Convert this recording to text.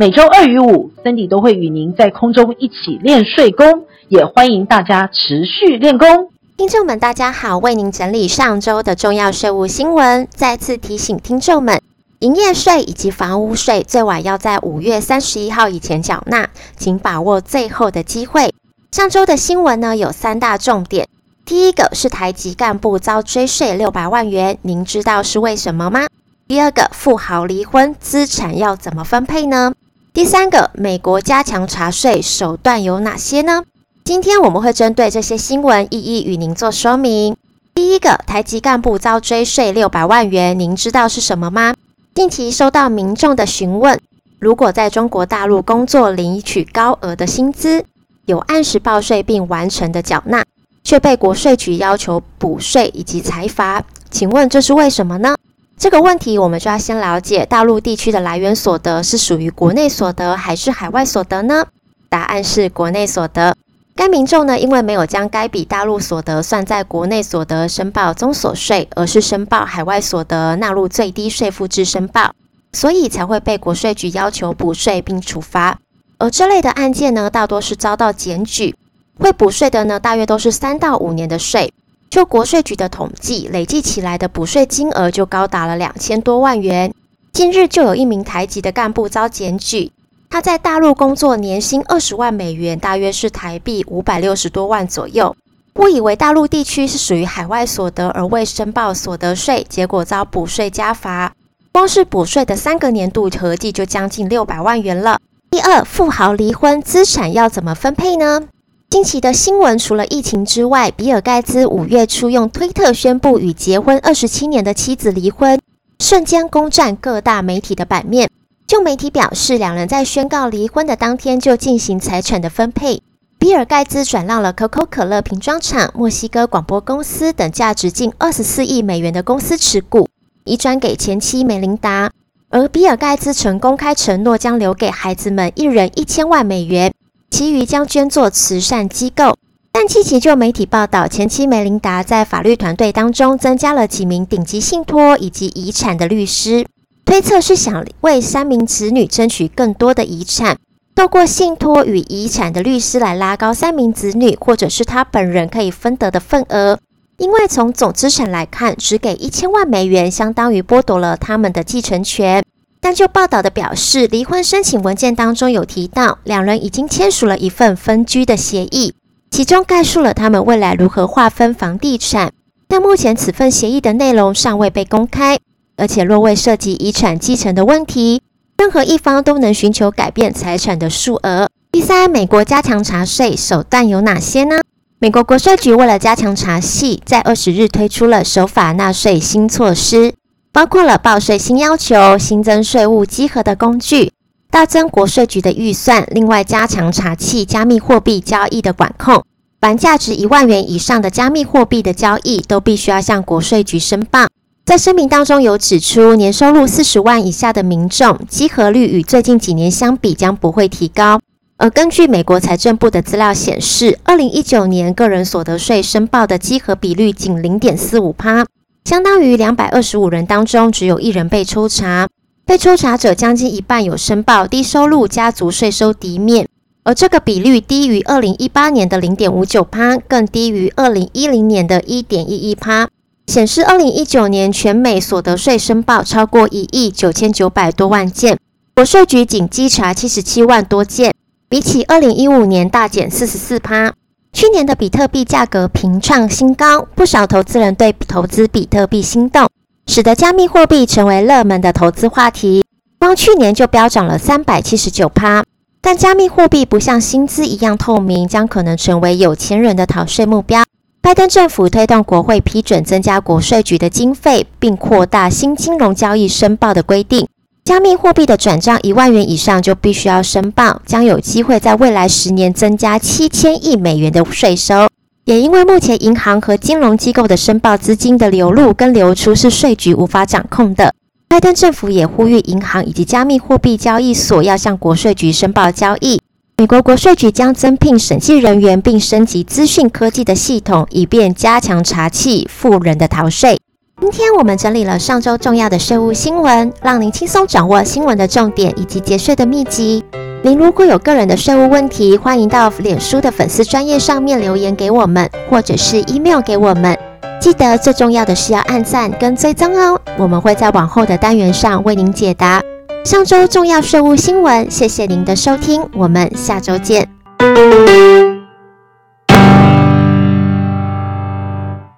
每周二与五，Cindy 都会与您在空中一起练税功，也欢迎大家持续练功。听众们，大家好，为您整理上周的重要税务新闻。再次提醒听众们，营业税以及房屋税最晚要在五月三十一号以前缴纳，请把握最后的机会。上周的新闻呢，有三大重点。第一个是台籍干部遭追税六百万元，您知道是为什么吗？第二个，富豪离婚资产要怎么分配呢？第三个，美国加强查税手段有哪些呢？今天我们会针对这些新闻一一与您做说明。第一个，台籍干部遭追税六百万元，您知道是什么吗？近期收到民众的询问，如果在中国大陆工作领取高额的薪资，有按时报税并完成的缴纳，却被国税局要求补税以及裁罚，请问这是为什么呢？这个问题，我们就要先了解大陆地区的来源所得是属于国内所得还是海外所得呢？答案是国内所得。该民众呢，因为没有将该笔大陆所得算在国内所得申报综所税，而是申报海外所得纳入最低税负制申报，所以才会被国税局要求补税并处罚。而这类的案件呢，大多是遭到检举，会补税的呢，大约都是三到五年的税。就国税局的统计，累计起来的补税金额就高达了两千多万元。近日就有一名台籍的干部遭检举，他在大陆工作，年薪二十万美元，大约是台币五百六十多万左右。误以为大陆地区是属于海外所得，而未申报所得税，结果遭补税加罚。光是补税的三个年度合计就将近六百万元了。第二，富豪离婚资产要怎么分配呢？近期的新闻除了疫情之外，比尔盖茨五月初用推特宣布与结婚二十七年的妻子离婚，瞬间攻占各大媒体的版面。就媒体表示，两人在宣告离婚的当天就进行财产的分配。比尔盖茨转让了可口可乐瓶装厂、墨西哥广播公司等价值近二十四亿美元的公司持股，移转给前妻梅琳达。而比尔盖茨曾公开承诺将留给孩子们一人一千万美元。其余将捐作慈善机构，但近期就媒体报道，前妻梅琳达在法律团队当中增加了几名顶级信托以及遗产的律师，推测是想为三名子女争取更多的遗产，透过信托与遗产的律师来拉高三名子女或者是他本人可以分得的份额，因为从总资产来看，只给一千万美元，相当于剥夺了他们的继承权。但就报道的表示，离婚申请文件当中有提到，两人已经签署了一份分居的协议，其中概述了他们未来如何划分房地产。但目前此份协议的内容尚未被公开，而且若未涉及遗产继承的问题，任何一方都能寻求改变财产的数额。第三，美国加强查税手段有哪些呢？美国国税局为了加强查缉，在二十日推出了守法纳税新措施。包括了报税新要求、新增税务稽核的工具、大增国税局的预算，另外加强查缉加密货币交易的管控。凡价值一万元以上的加密货币的交易，都必须要向国税局申报。在声明当中有指出，年收入四十万以下的民众，稽核率与最近几年相比将不会提高。而根据美国财政部的资料显示，二零一九年个人所得税申报的稽核比率仅零点四五趴。相当于两百二十五人当中，只有一人被抽查。被抽查者将近一半有申报低收入家族税收抵免，而这个比率低于二零一八年的零点五九趴，更低于二零一零年的一点一一趴。显示二零一九年全美所得税申报超过一亿九千九百多万件，国税局仅稽查七十七万多件，比起二零一五年大减四十四趴。去年的比特币价格频创新高，不少投资人对投资比特币心动，使得加密货币成为热门的投资话题。光去年就飙涨了三百七十九趴。但加密货币不像薪资一样透明，将可能成为有钱人的逃税目标。拜登政府推动国会批准增加国税局的经费，并扩大新金融交易申报的规定。加密货币的转账一万元以上就必须要申报，将有机会在未来十年增加七千亿美元的税收。也因为目前银行和金融机构的申报资金的流入跟流出是税局无法掌控的，拜登政府也呼吁银行以及加密货币交易所要向国税局申报交易。美国国税局将增聘审计人员，并升级资讯科技的系统，以便加强查缉富人的逃税。今天我们整理了上周重要的税务新闻，让您轻松掌握新闻的重点以及节税的秘籍。您如果有个人的税务问题，欢迎到脸书的粉丝专页上面留言给我们，或者是 email 给我们。记得最重要的是要按赞跟追踪哦，我们会在往后的单元上为您解答上周重要税务新闻。谢谢您的收听，我们下周见。